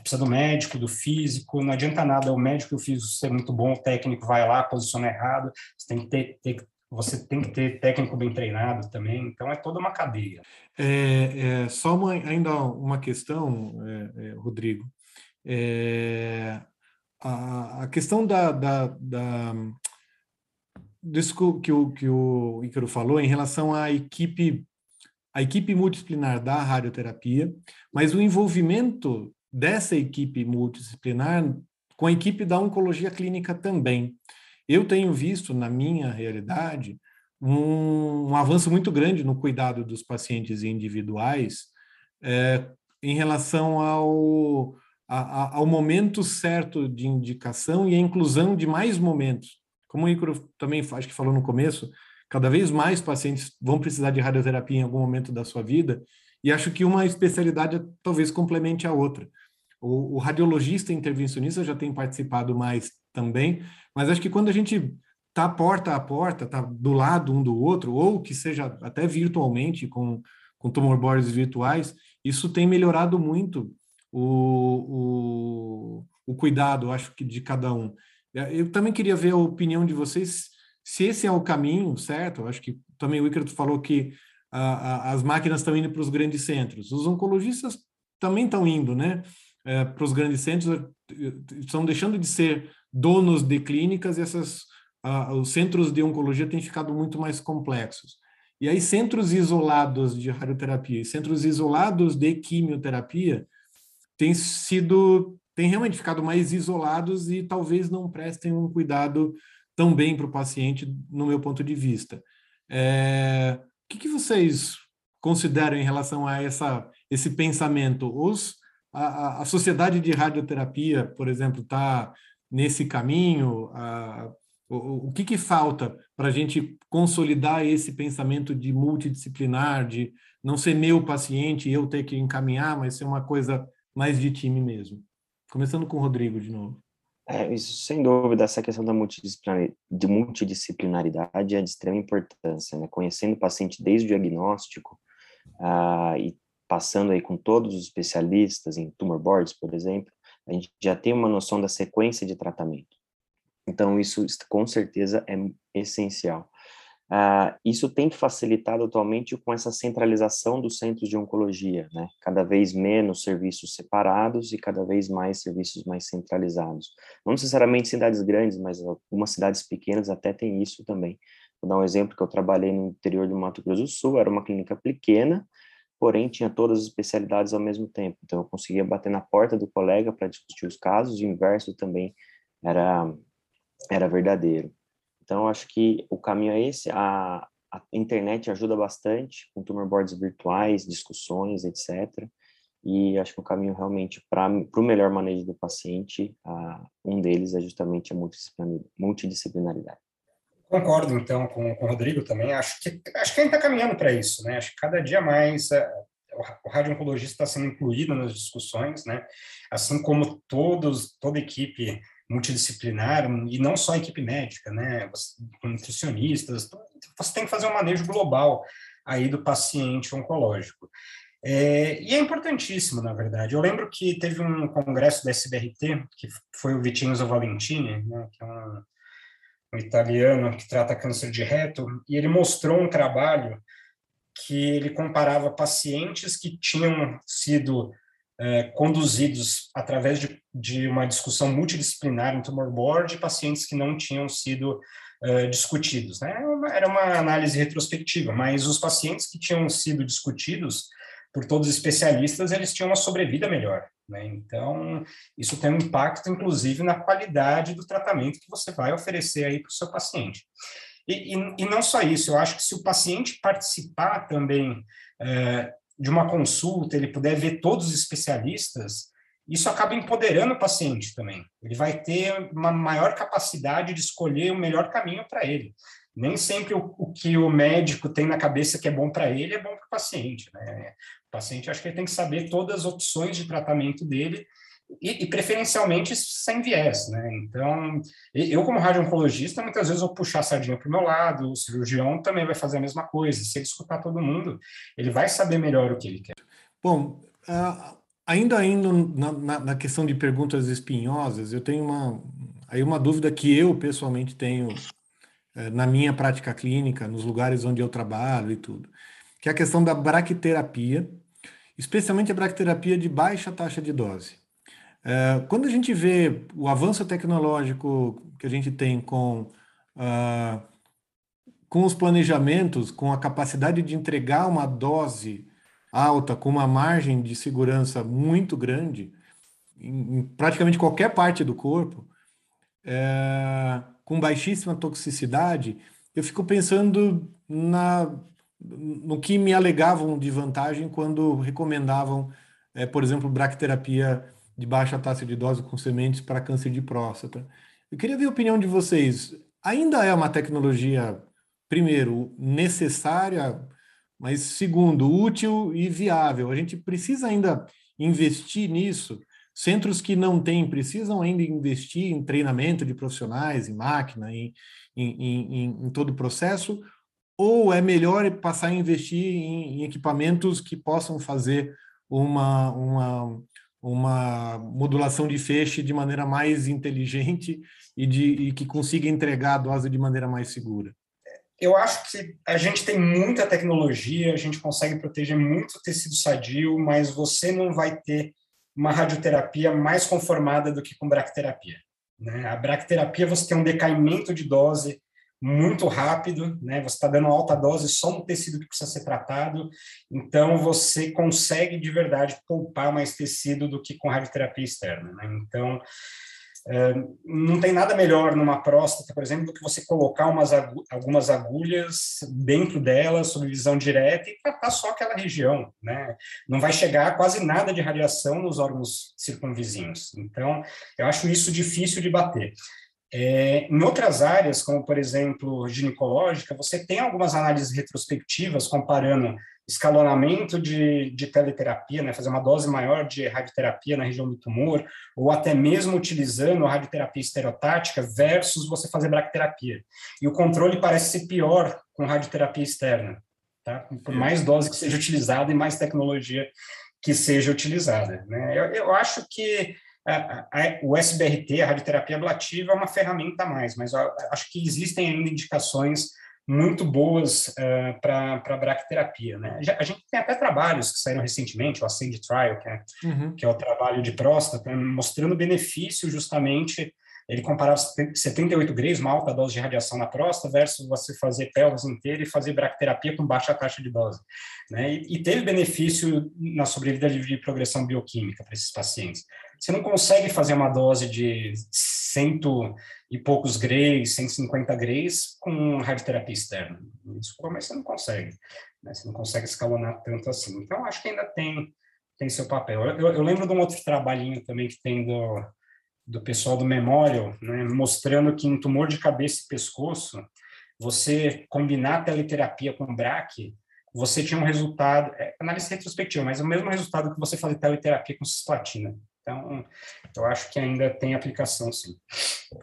precisa do médico, do físico, não adianta nada o médico e o físico ser muito bom, o técnico vai lá, posiciona errado, você tem que ter, ter você tem que ter técnico bem treinado também, então é toda uma cadeia. É, é só uma, ainda uma questão, é, é Rodrigo. É, a, a, questão da, da, da disso que o, que o Ícaro falou em relação à equipe a equipe multidisciplinar da radioterapia, mas o envolvimento dessa equipe multidisciplinar com a equipe da oncologia clínica também. Eu tenho visto, na minha realidade, um, um avanço muito grande no cuidado dos pacientes individuais, é, em relação ao, a, ao momento certo de indicação e a inclusão de mais momentos. Como o Icaro também acho que falou no começo, cada vez mais pacientes vão precisar de radioterapia em algum momento da sua vida, e acho que uma especialidade talvez complemente a outra. O, o radiologista intervencionista já tem participado mais também, mas acho que quando a gente está porta a porta, está do lado um do outro, ou que seja até virtualmente com, com tumor boards virtuais, isso tem melhorado muito o, o, o cuidado, acho que de cada um. Eu também queria ver a opinião de vocês, se esse é o caminho, certo? Acho que também o Icaro falou que a, a, as máquinas estão indo para os grandes centros. Os oncologistas também estão indo, né? É, para os grandes centros, estão deixando de ser donos de clínicas e essas, os centros de oncologia têm ficado muito mais complexos. E aí, centros isolados de radioterapia e centros isolados de quimioterapia têm sido, têm realmente ficado mais isolados e talvez não prestem um cuidado tão bem para o paciente, no meu ponto de vista. É, o que, que, vocês consideram em relação a essa, esse pensamento? Os, a, a sociedade de radioterapia, por exemplo, está nesse caminho? A, o, o que, que falta para a gente consolidar esse pensamento de multidisciplinar, de não ser meu paciente e eu ter que encaminhar, mas ser uma coisa mais de time mesmo? Começando com o Rodrigo de novo. É, isso, sem dúvida, essa questão da de multidisciplinaridade é de extrema importância, né? Conhecendo o paciente desde o diagnóstico ah, e passando aí com todos os especialistas em tumor boards, por exemplo, a gente já tem uma noção da sequência de tratamento. Então, isso com certeza é essencial. Uh, isso tem facilitado atualmente com essa centralização dos centros de oncologia, né? Cada vez menos serviços separados e cada vez mais serviços mais centralizados. Não necessariamente cidades grandes, mas algumas cidades pequenas até tem isso também. Vou dar um exemplo que eu trabalhei no interior do Mato Grosso do Sul, era uma clínica pequena, porém tinha todas as especialidades ao mesmo tempo. Então eu conseguia bater na porta do colega para discutir os casos, e o inverso também era era verdadeiro. Então acho que o caminho é esse. A, a internet ajuda bastante com tumor boards virtuais, discussões, etc. E acho que o caminho realmente para o melhor manejo do paciente, um deles é justamente a multidisciplinaridade. Concordo, então, com, com o Rodrigo também. Acho que, acho que a gente está caminhando para isso, né? Acho que cada dia mais é, o radio-oncologista está sendo incluído nas discussões, né? Assim como todos, toda equipe multidisciplinar, e não só a equipe médica, né? Nutricionistas, você tem que fazer um manejo global aí do paciente oncológico. É, e é importantíssimo, na verdade. Eu lembro que teve um congresso da SBRT, que foi o Vitinho Valentini, né, que é um italiano que trata câncer de reto, e ele mostrou um trabalho que ele comparava pacientes que tinham sido é, conduzidos através de, de, uma discussão multidisciplinar em tumor board e pacientes que não tinham sido é, discutidos. Né? Era uma análise retrospectiva, mas os pacientes que tinham sido discutidos por todos os especialistas, eles tinham uma sobrevida melhor. Né? Então, isso tem um impacto, inclusive, na qualidade do tratamento que você vai oferecer aí para o seu paciente. E, e, e, não só isso, eu acho que se o paciente participar também é, de uma consulta, ele puder ver todos os especialistas, isso acaba empoderando o paciente também. Ele vai ter uma maior capacidade de escolher o melhor caminho para ele nem sempre o, o, que o médico tem na cabeça que é bom para ele é bom para o paciente. Né? O paciente, acho que ele tem que saber todas as opções de tratamento dele e, e preferencialmente sem viés. Né? Então, eu, como radio-oncologista, muitas vezes vou puxar a sardinha para o meu lado, o cirurgião também vai fazer a mesma coisa. Se ele escutar todo mundo, ele vai saber melhor o que ele quer. Bom, uh, ainda indo na, na, na questão de perguntas espinhosas, eu tenho uma, aí uma dúvida que eu pessoalmente tenho eh, na minha prática clínica, nos lugares onde eu trabalho e tudo, que é a questão da braquiterapia, especialmente a braquiterapia de baixa taxa de dose. Eh, quando a gente vê o avanço tecnológico que a gente tem com, uh, com os planejamentos, com a capacidade de entregar uma dose alta, com uma margem de segurança muito grande, em, praticamente qualquer parte do corpo, é, com baixíssima toxicidade, eu fico pensando na, no que me alegavam de vantagem quando recomendavam, é, por exemplo, bracterapia de baixa taxa de dose com sementes para câncer de próstata. Eu queria ver a opinião de vocês. Ainda é uma tecnologia, primeiro, necessária, mas segundo, útil e viável. A gente precisa ainda investir nisso. Centros que não têm precisam ainda investir em treinamento de profissionais, em máquina, em, em, em, em todo o processo, ou é melhor passar a investir em, equipamentos que possam fazer uma, uma, uma modulação de feixe de maneira mais inteligente e, de, e que consiga entregar a dose de maneira mais segura? Eu acho que a gente tem muita tecnologia, a gente consegue proteger muito tecido sadio, mas você não vai ter uma radioterapia mais conformada do que com bracterapia. Né? A bracterapia você tem um decaimento de dose muito rápido, né? Você está dando alta dose só no tecido que precisa ser tratado, então você consegue de verdade poupar mais tecido do que com radioterapia externa, né? Então não tem nada melhor numa próstata, por exemplo, do que você colocar umas algumas agulhas dentro dela, sob visão direta, e tratar só aquela região, né? Não vai chegar quase nada de radiação nos órgãos circunvizinhos. Então, eu acho isso difícil de bater. É, em outras áreas, como por exemplo ginecológica, você tem algumas análises retrospectivas comparando escalonamento de, de teleterapia, né, fazer uma dose maior de radioterapia na região do tumor, ou até mesmo utilizando a radioterapia estereotática versus você fazer bracterapia. E o controle parece ser pior com radioterapia externa, tá? por mais dose que seja utilizada e mais tecnologia que seja utilizada. Né? Eu, eu acho que a, a, o SBRT, a radioterapia ablativa, é uma ferramenta a mais, mas acho que existem ainda indicações muito boas uh, eh, para a bracterapia. Né? A gente tem até trabalhos que saíram recentemente, o Ascend Trial, que é, uhum. que é o trabalho de próstata, mostrando benefício justamente ele comparava 78 graus, uma alta dose de radiação na próstata, versus você fazer pelvis inteira e fazer bracterapia com baixa taxa de dose. Né? E, e teve benefício na sobrevida de progressão bioquímica para esses pacientes. Você não consegue fazer uma dose de cento e poucos grays, 150 grays com radioterapia externa. Desculpa, mas você não consegue. Né? Você não consegue escalonar tanto assim. Então, acho que ainda tem, tem seu papel. Eu, eu lembro de um outro trabalhinho também que tem do do pessoal do Memorial, né, mostrando que em tumor de cabeça e pescoço, você combinar teleterapia com BRAC, você tinha um resultado, é, análise retrospectiva, mas o mesmo resultado que você fazer teleterapia com cisplatina. Então, eu acho que ainda tem aplicação, sim.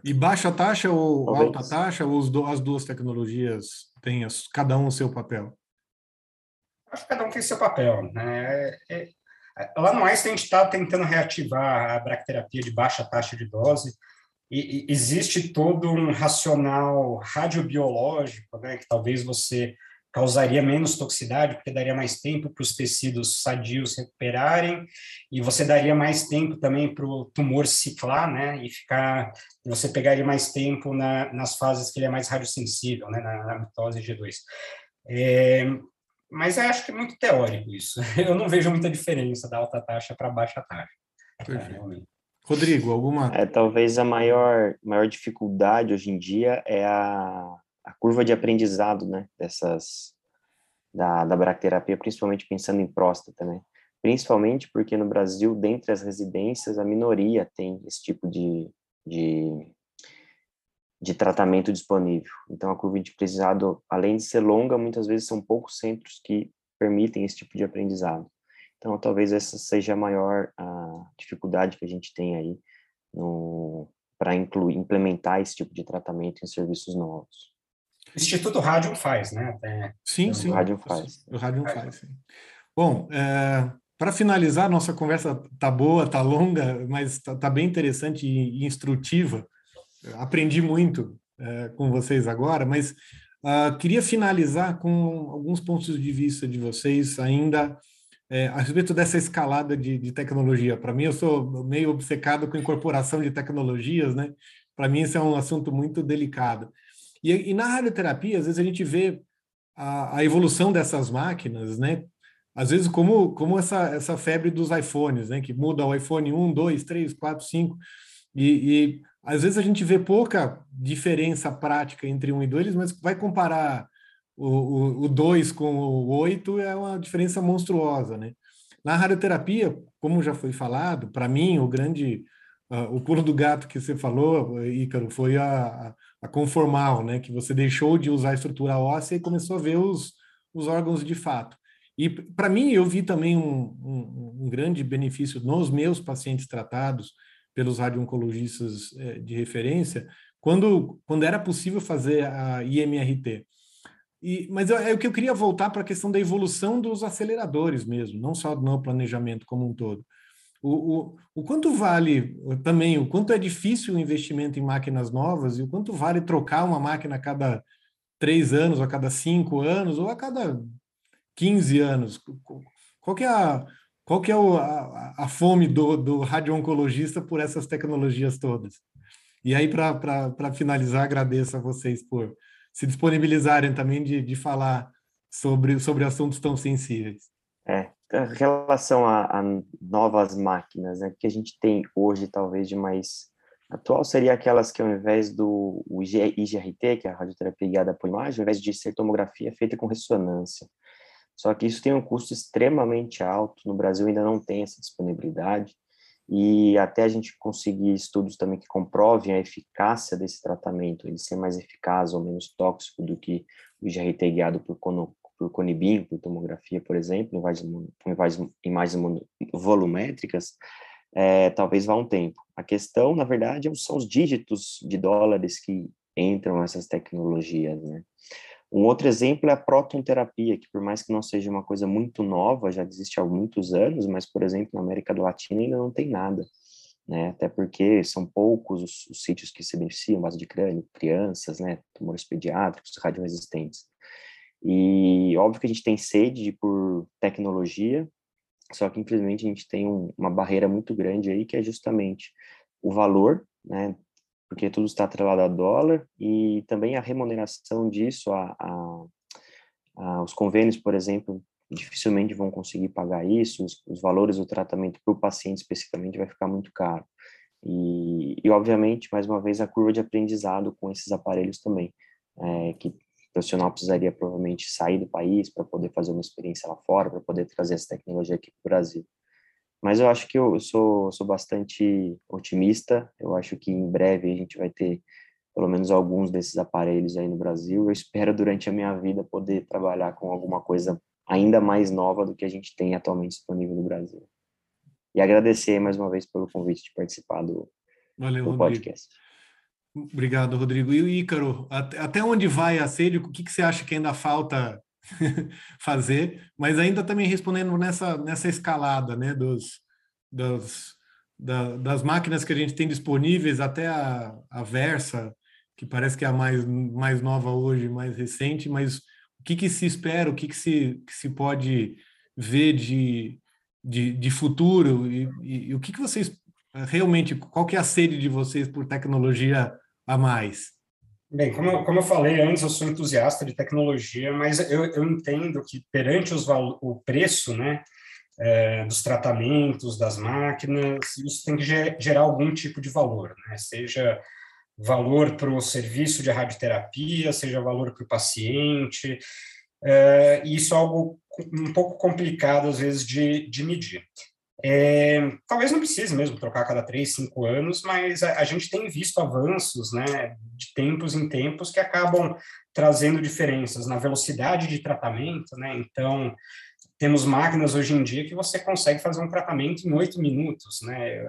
E baixa taxa ou Talvez. alta taxa, ou as duas tecnologias têm cada um o seu papel? Acho que cada um tem seu papel. Né? É, é Lá no Einstein, a gente está tentando reativar a bracterapia de baixa taxa de dose, e, e existe todo um racional radiobiológico, né, que talvez você causaria menos toxicidade, porque daria mais tempo para os tecidos sadios recuperarem, e você daria mais tempo também para o tumor ciclar, né, e ficar, você pegaria mais tempo na, nas fases que ele é mais radiosensível, né, na, na mitose G2. É, mas eu acho que é muito teórico isso. [laughs] Eu não vejo muita diferença da alta taxa para baixa taxa. É, Rodrigo, alguma? É, talvez a maior, maior dificuldade hoje em dia é a, a curva de aprendizado, né? Dessas da, da bracterapia, principalmente pensando em próstata, né? Principalmente porque no Brasil, dentre as residências, a minoria tem esse tipo de, de de tratamento disponível. Então, a curva de aprendizado, além de ser longa, muitas vezes são poucos centros que permitem esse tipo de aprendizado. Então, talvez essa seja a maior a dificuldade que a gente tem aí para implementar esse tipo de tratamento em serviços novos. O Instituto Rádio faz, né? Até... Sim, sim. O Rádio faz. O Rádio faz, sim. Bom, é, para finalizar, nossa conversa tá boa, tá longa, mas tá, tá bem interessante e instrutiva aprendi muito é, com vocês agora, mas uh, queria finalizar com alguns pontos de vista de vocês ainda é, a respeito dessa escalada de, de tecnologia. Para mim, eu sou meio obcecado com incorporação de tecnologias, né? Para mim, esse é um assunto muito delicado. E, e na radioterapia, às vezes a gente vê a, a, evolução dessas máquinas, né? Às vezes, como, como essa, essa febre dos iPhones, né? Que muda o iPhone 1, 2, 3, 4, 5. E, e às vezes a gente vê pouca diferença prática entre um e dois, mas vai comparar o 2 com o 8 é uma diferença monstruosa, né? Na radioterapia, como já foi falado, para mim, o grande, o pulo do gato que você falou, Ícaro, foi a, a conformal, né? Que você deixou de usar a estrutura óssea e começou a ver os, os órgãos de fato. E para mim, eu vi também um, um, um, grande benefício nos meus pacientes tratados pelos radio-oncologistas eh, de referência, quando, quando era possível fazer a IMRT. E, mas é o que eu queria voltar para a questão da evolução dos aceleradores mesmo, não só no planejamento como um todo. O, o, o quanto vale também, o quanto é difícil o investimento em máquinas novas e o quanto vale trocar uma máquina a cada três anos, ou a cada cinco anos, ou a cada 15 anos. Qual que é a, qual que é a, a fome do, do radio-oncologista por essas tecnologias todas? E aí, para finalizar, agradeço a vocês por se disponibilizarem também de, de falar sobre, sobre assuntos tão sensíveis. É, em relação a, a novas máquinas, né, que a gente tem hoje, talvez de mais atual, seria aquelas que ao invés do IGRT, que é a radioterapia guiada por imagem, ao invés de ser tomografia, é feita com ressonância. Só que isso tem um custo extremamente alto, no Brasil ainda não tem essa disponibilidade, e até a gente conseguir estudos também que comprovem a eficácia desse tratamento, ele ser mais eficaz ou menos tóxico do que o IGRT guiado por, por conibin, por tomografia, por exemplo, imagens, imagens volumétricas, é, talvez vá um tempo. A questão, na verdade, são os dígitos de dólares que entram nessas tecnologias, né? Um outro exemplo é a protonterapia, que por mais que não seja uma coisa muito nova, já existe há muitos anos, mas, por exemplo, na América Latina ainda não tem nada, né? Até porque são poucos os, os sítios que se beneficiam, base de crânio, crianças, né? Tumores pediátricos, radioresistentes. E óbvio que a gente tem sede por tecnologia, só que infelizmente a gente tem um, uma barreira muito grande aí, que é justamente o valor, né? porque tudo está atrelado a dólar, e também a remuneração disso, a, a, a os convênios, por exemplo, dificilmente vão conseguir pagar isso, os, os valores do tratamento para o paciente especificamente vai ficar muito caro. E, e, obviamente, mais uma vez, a curva de aprendizado com esses aparelhos também, é, que o profissional precisaria provavelmente sair do país para poder fazer uma experiência lá fora, para poder trazer essa tecnologia aqui para o Brasil. Mas eu acho que eu sou, sou bastante otimista. Eu acho que em breve a gente vai ter pelo menos alguns desses aparelhos aí no Brasil. Eu espero durante a minha vida poder trabalhar com alguma coisa ainda mais nova do que a gente tem atualmente disponível no Brasil. E agradecer mais uma vez pelo convite de participar do, Valeu, do podcast. Obrigado, Rodrigo. E o Ícaro, até onde vai a sede? O que, que você acha que ainda falta [laughs] fazer, mas ainda também respondendo nessa, nessa escalada né, dos, dos, da, das máquinas que a gente tem disponíveis, até a, a Versa, que parece que é a mais, mais nova hoje, mais recente, mas o que, que se espera, o que, que, se, que se pode ver de, de, de futuro e, e, e o que, que vocês realmente, qual que é a sede de vocês por tecnologia a mais? Bem, como, como eu falei antes, eu sou entusiasta de tecnologia, mas eu, eu entendo que perante os, o preço né, é, dos tratamentos, das máquinas, isso tem que gerar algum tipo de valor, né? seja valor para o serviço de radioterapia, seja valor para o paciente, é, isso é algo um pouco complicado, às vezes, de, de medir. É, talvez não precise mesmo trocar a cada três, cinco anos, mas a, a, gente tem visto avanços, né, de tempos em tempos que acabam trazendo diferenças na velocidade de tratamento, né? Então, temos máquinas hoje em dia que você consegue fazer um tratamento em oito minutos, né?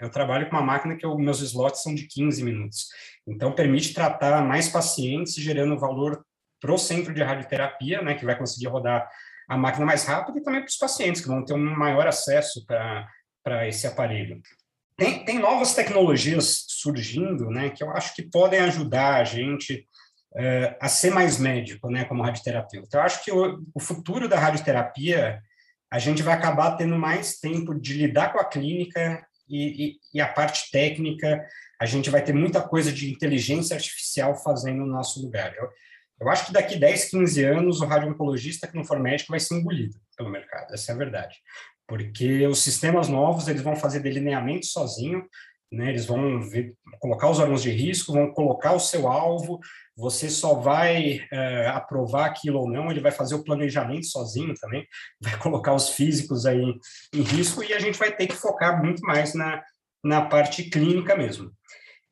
Eu, trabalho com uma máquina que eu, meus slots são de 15 minutos. Então, permite tratar mais pacientes, gerando valor para o centro de radioterapia, né, que vai conseguir rodar a máquina mais rápida e também para os pacientes, que vão ter um maior acesso para esse aparelho. Tem, tem novas tecnologias surgindo, né, que eu acho que podem ajudar a gente uh, a ser mais médico, né, como radioterapeuta. Eu acho que o, o futuro da radioterapia, a gente vai acabar tendo mais tempo de lidar com a clínica e, e, e, a parte técnica, a gente vai ter muita coisa de inteligência artificial fazendo no nosso lugar. Eu, eu acho que daqui 10, 15 anos, o radio-oncologista que não for médico vai ser engolido pelo mercado, essa é a verdade. Porque os sistemas novos, eles vão fazer delineamento sozinho, né? Eles vão ver, colocar os órgãos de risco, vão colocar o seu alvo, você só vai é, aprovar aquilo ou não, ele vai fazer o planejamento sozinho também, [laughs] vai colocar os físicos aí em risco e a gente vai ter que focar muito mais na, na parte clínica mesmo.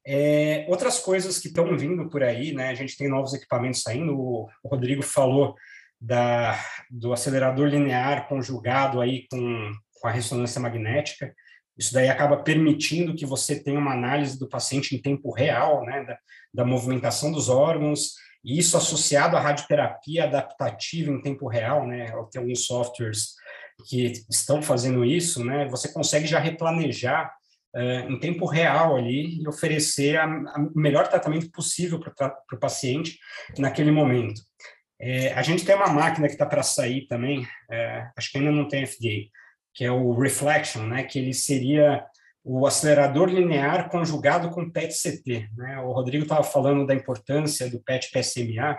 É, outras coisas que estão vindo por aí, né? A gente tem novos equipamentos saindo. O, Rodrigo falou da, do acelerador linear conjugado aí com, com a ressonância magnética. Isso daí acaba permitindo que você tenha uma análise do paciente em tempo real, né, da, da movimentação dos órgãos, e isso associado à radioterapia adaptativa em tempo real, né, tem alguns softwares que estão fazendo isso, né, você consegue já replanejar em tempo real ali e oferecer o melhor tratamento possível para o paciente naquele momento. É, a gente tem uma máquina que está para sair também, é, acho que ainda não tem FDA, que é o Reflection, né, que ele seria o acelerador linear conjugado com PET-CT. Né? O Rodrigo estava falando da importância do PET-PSMA.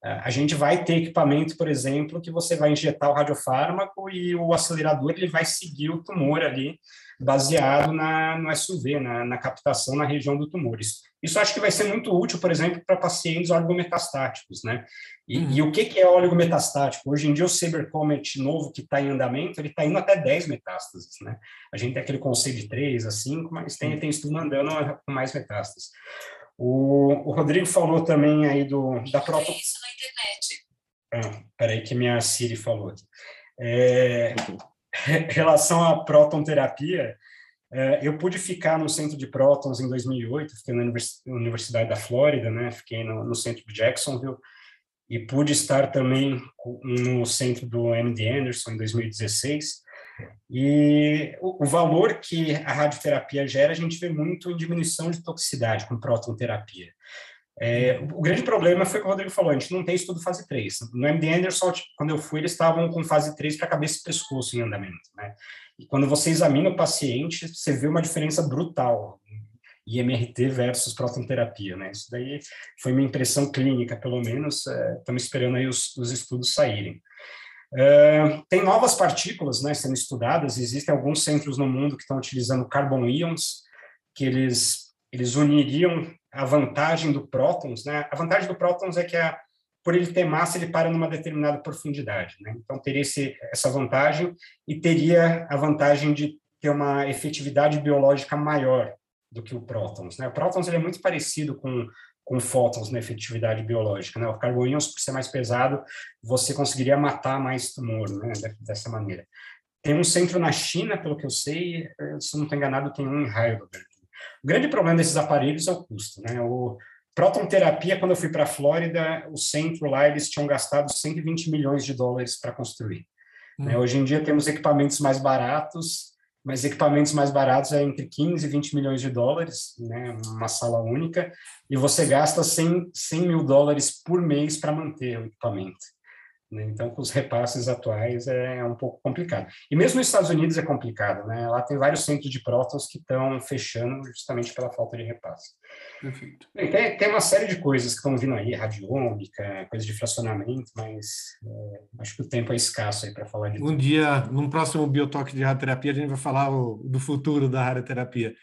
A gente vai ter equipamento, por exemplo, que você vai injetar o radiofármaco e o acelerador ele vai seguir o tumor ali baseado na, no SUV, na, na, captação na região do tumor. Isso, isso acho que vai ser muito útil, por exemplo, para pacientes oligometastáticos, né? E, uhum. e, o que, que é oligometastático? Hoje em dia, o Cybercomet novo que está em andamento, ele está indo até 10 metástases, né? A gente tem aquele conceito de 3 a 5, mas tem, tem estudo andando com mais metástases. O, o Rodrigo falou também aí do, da própria... isso na internet. Ah, peraí que minha Siri falou aqui. É, relação à próton-terapia, é, eu pude ficar no centro de prótons em 2008, fiquei na Universidade da Flórida, né? Fiquei no, no centro de Jacksonville e pude estar também no centro do MD Anderson em 2016. E o, o, valor que a radioterapia gera, a gente vê muito em diminuição de toxicidade com próton-terapia. É, o grande problema foi o que o Rodrigo falou, a gente não tem estudo fase 3. No MD Anderson, quando eu fui, eles estavam com fase 3 para cabeça e pescoço em andamento, né? E quando você examina o paciente, você vê uma diferença brutal IMRT versus prototerapia, né? Isso daí foi minha impressão clínica, pelo menos. Estamos é, esperando aí os, os estudos saírem. É, tem novas partículas, né, sendo estudadas. Existem alguns centros no mundo que estão utilizando carbon ions, que eles eles uniriam a vantagem do prótons, né? A vantagem do prótons é que a, por ele ter massa, ele para numa determinada profundidade, né? Então teria esse, essa vantagem e teria a vantagem de ter uma efetividade biológica maior do que o prótons, né? O prótons ele é muito parecido com com fótons na efetividade biológica, né? O carboníons, por ser mais pesado, você conseguiria matar mais tumor, né? Dessa maneira. Tem um centro na China, pelo que eu sei, se não estou enganado, tem um em Heidelberg. O grande problema desses aparelhos é o custo, né? O proton terapia, quando eu fui para a Flórida, o centro lá, eles tinham gastado 120 milhões de dólares para construir. Hum. Né? Hoje em dia temos equipamentos mais baratos, mas equipamentos mais baratos é entre 15 e 20 milhões de dólares, né? Uma sala única, e você gasta 100, 100 mil dólares por mês para manter o equipamento. Né? Então, com os repasses atuais é, é um pouco complicado. E mesmo nos Estados Unidos é complicado, né? Lá tem vários centros de prótons que estão fechando justamente pela falta de repasse. Perfeito. Bem, tem, tem, uma série de coisas que estão vindo aí, radiômica, coisas de fracionamento, mas é, acho que o tempo é escasso aí para falar de Um tudo. dia, num próximo Biotoque de Radioterapia, a gente vai falar o, do futuro da radioterapia.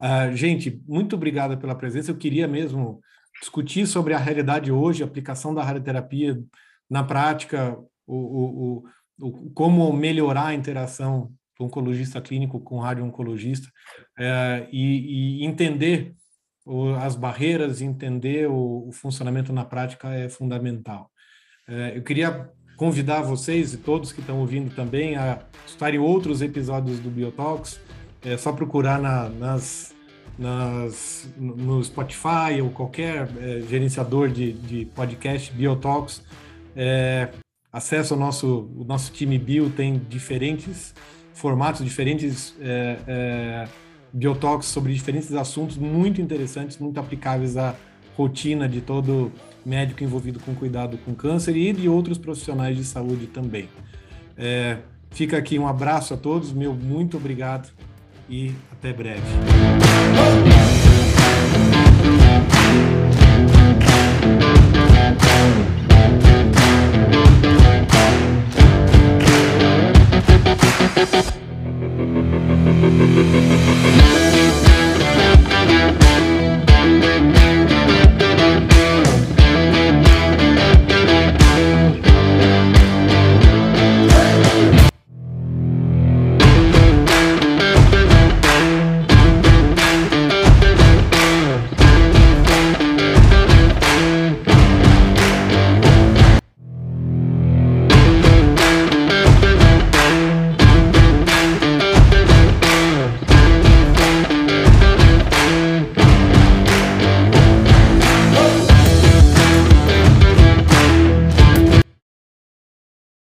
Uh, gente, muito obrigado pela presença. Eu queria mesmo discutir sobre a realidade hoje, a aplicação da radioterapia na prática, o, o, o, como melhorar a interação do oncologista clínico com o radio-oncologista é, e, e, entender o, as barreiras, entender o, o, funcionamento na prática é fundamental. É, eu queria convidar vocês e todos que estão ouvindo também a escutarem outros episódios do Biotalks, é só procurar na, nas, nas, no Spotify ou qualquer é, gerenciador de, de podcast Biotalks, é, acesso ao nosso, o nosso time bio, tem diferentes formatos, diferentes é, é, sobre diferentes assuntos muito interessantes, muito aplicáveis à rotina de todo médico envolvido com cuidado com câncer e de outros profissionais de saúde também. É, fica aqui um abraço a todos, meu muito obrigado e até breve. Thank you.